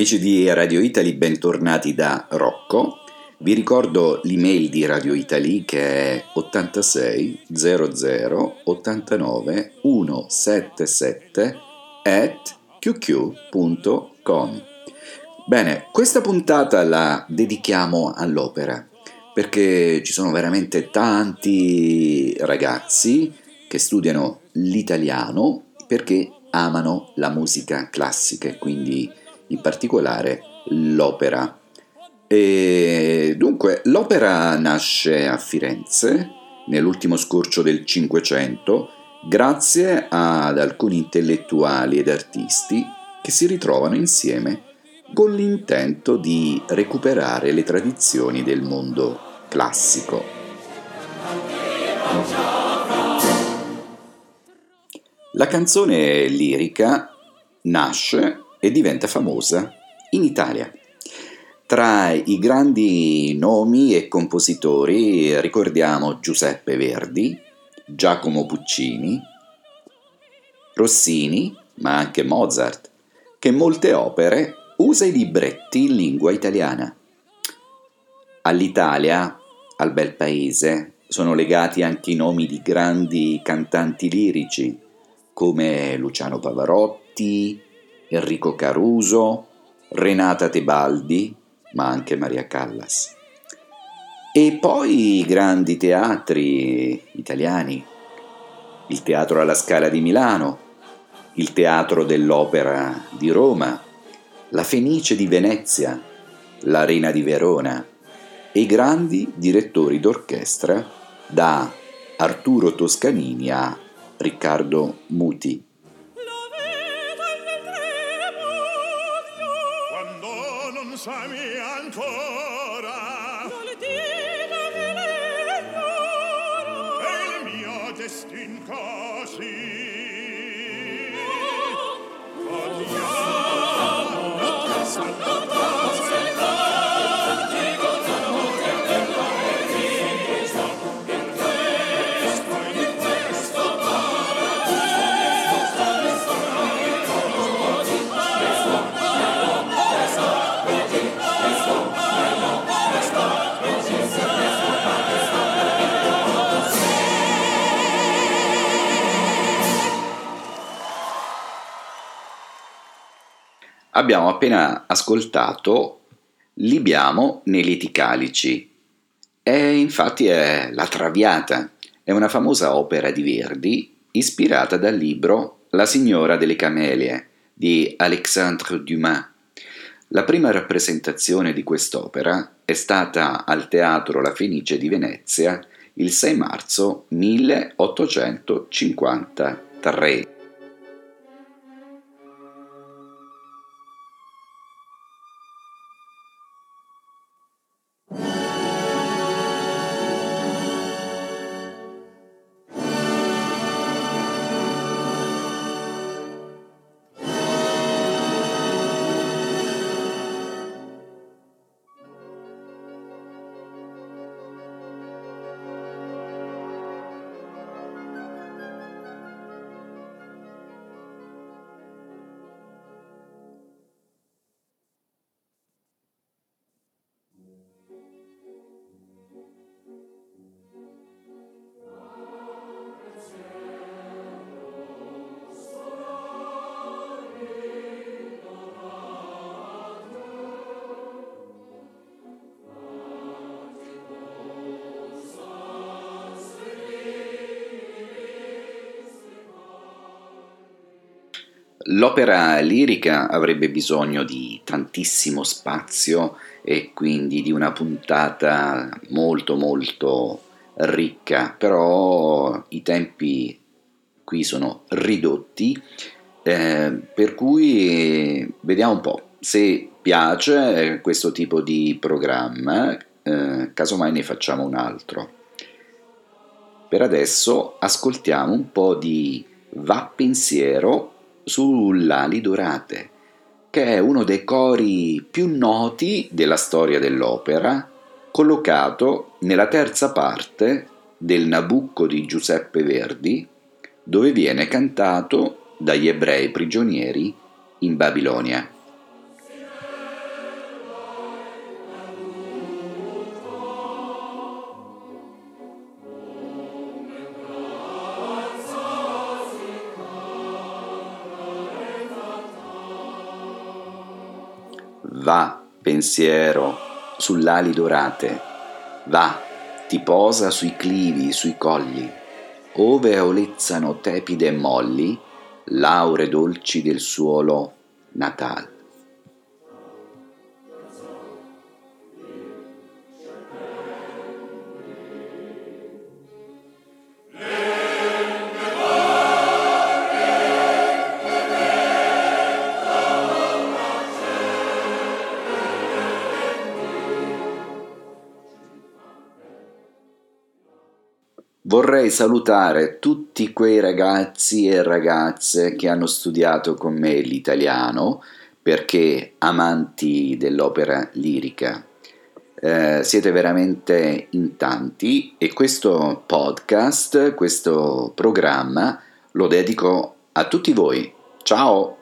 Amici di Radio Italy, bentornati da Rocco. Vi ricordo l'email di Radio Italy che è 86 00 89 177 at qq.com. Bene, questa puntata la dedichiamo all'opera perché ci sono veramente tanti ragazzi che studiano l'italiano perché amano la musica classica e quindi in particolare l'opera. E dunque, l'opera nasce a Firenze nell'ultimo scorcio del Cinquecento grazie ad alcuni intellettuali ed artisti che si ritrovano insieme con l'intento di recuperare le tradizioni del mondo classico. La canzone lirica nasce e diventa famosa in Italia. Tra i grandi nomi e compositori ricordiamo Giuseppe Verdi, Giacomo Puccini, Rossini, ma anche Mozart, che molte opere usa i libretti in lingua italiana. All'Italia, al bel paese, sono legati anche i nomi di grandi cantanti lirici come Luciano Pavarotti, Enrico Caruso, Renata Tebaldi, ma anche Maria Callas. E poi i grandi teatri italiani, il Teatro alla Scala di Milano, il Teatro dell'Opera di Roma, la Fenice di Venezia, l'Arena di Verona e i grandi direttori d'orchestra da Arturo Toscanini a Riccardo Muti. Abbiamo appena ascoltato Libiamo nei liti calici. E infatti è La Traviata, è una famosa opera di Verdi ispirata dal libro La signora delle camelie di Alexandre Dumas. La prima rappresentazione di quest'opera è stata al Teatro La Fenice di Venezia il 6 marzo 1853. L'opera lirica avrebbe bisogno di tantissimo spazio e quindi di una puntata molto molto ricca, però i tempi qui sono ridotti, eh, per cui vediamo un po' se piace questo tipo di programma, eh, casomai ne facciamo un altro. Per adesso ascoltiamo un po' di Va pensiero sull'ali dorate, che è uno dei cori più noti della storia dell'opera, collocato nella terza parte del Nabucco di Giuseppe Verdi, dove viene cantato dagli ebrei prigionieri in Babilonia. Va, pensiero, sull'ali dorate, va, ti posa sui clivi, sui colli, ove olezzano tepide e molli, laure dolci del suolo natal. Vorrei salutare tutti quei ragazzi e ragazze che hanno studiato con me l'italiano perché amanti dell'opera lirica. Eh, siete veramente in tanti e questo podcast, questo programma lo dedico a tutti voi. Ciao!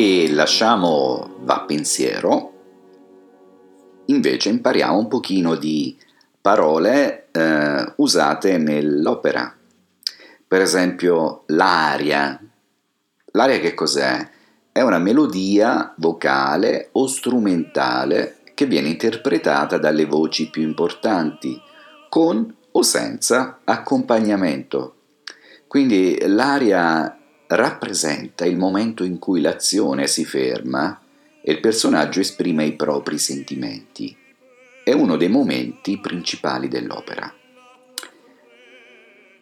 E lasciamo va pensiero, invece impariamo un pochino di parole eh, usate nell'opera. Per esempio l'aria. L'aria che cos'è? È una melodia vocale o strumentale che viene interpretata dalle voci più importanti, con o senza accompagnamento. Quindi l'aria rappresenta il momento in cui l'azione si ferma e il personaggio esprime i propri sentimenti. È uno dei momenti principali dell'opera.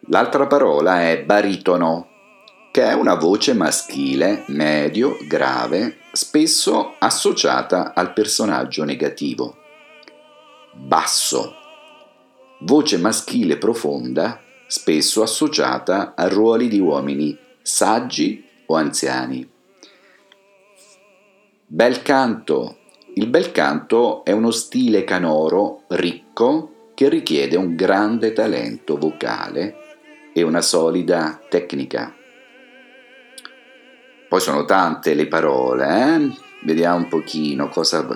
L'altra parola è baritono, che è una voce maschile, medio, grave, spesso associata al personaggio negativo. Basso, voce maschile profonda, spesso associata a ruoli di uomini saggi o anziani. Bel canto. Il bel canto è uno stile canoro ricco che richiede un grande talento vocale e una solida tecnica. Poi sono tante le parole, eh? vediamo un pochino cosa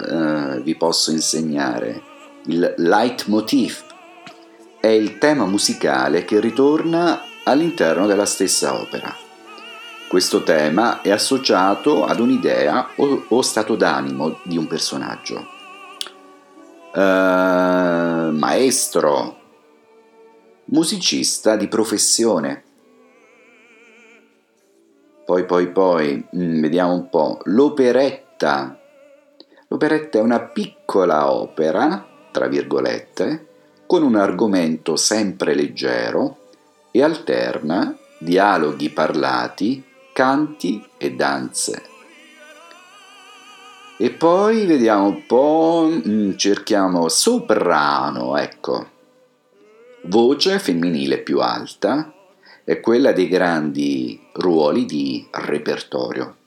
eh, vi posso insegnare. Il leitmotiv è il tema musicale che ritorna all'interno della stessa opera. Questo tema è associato ad un'idea o, o stato d'animo di un personaggio. Uh, maestro, musicista di professione. Poi, poi, poi, mm, vediamo un po', l'operetta. L'operetta è una piccola opera, tra virgolette, con un argomento sempre leggero e alterna dialoghi parlati canti e danze. E poi vediamo un po', mm, cerchiamo soprano, ecco. Voce femminile più alta è quella dei grandi ruoli di repertorio.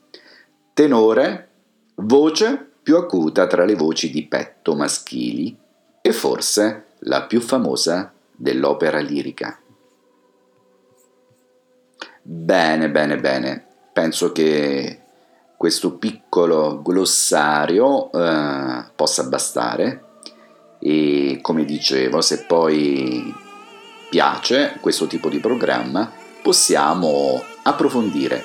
Tenore, voce più acuta tra le voci di petto maschili e forse la più famosa dell'opera lirica. Bene, bene, bene. Penso che questo piccolo glossario eh, possa bastare e come dicevo, se poi piace questo tipo di programma, possiamo approfondire.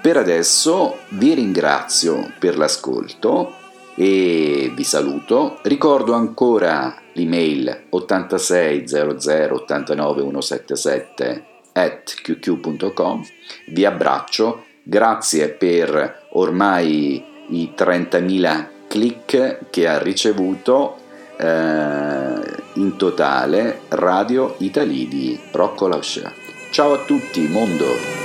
Per adesso vi ringrazio per l'ascolto e vi saluto. Ricordo ancora l'email 8600 89 177 at qq.com. Vi abbraccio, grazie per ormai i 30.000 click che ha ricevuto eh, in totale Radio Italy di Rocco Lauscia. Ciao a tutti, mondo!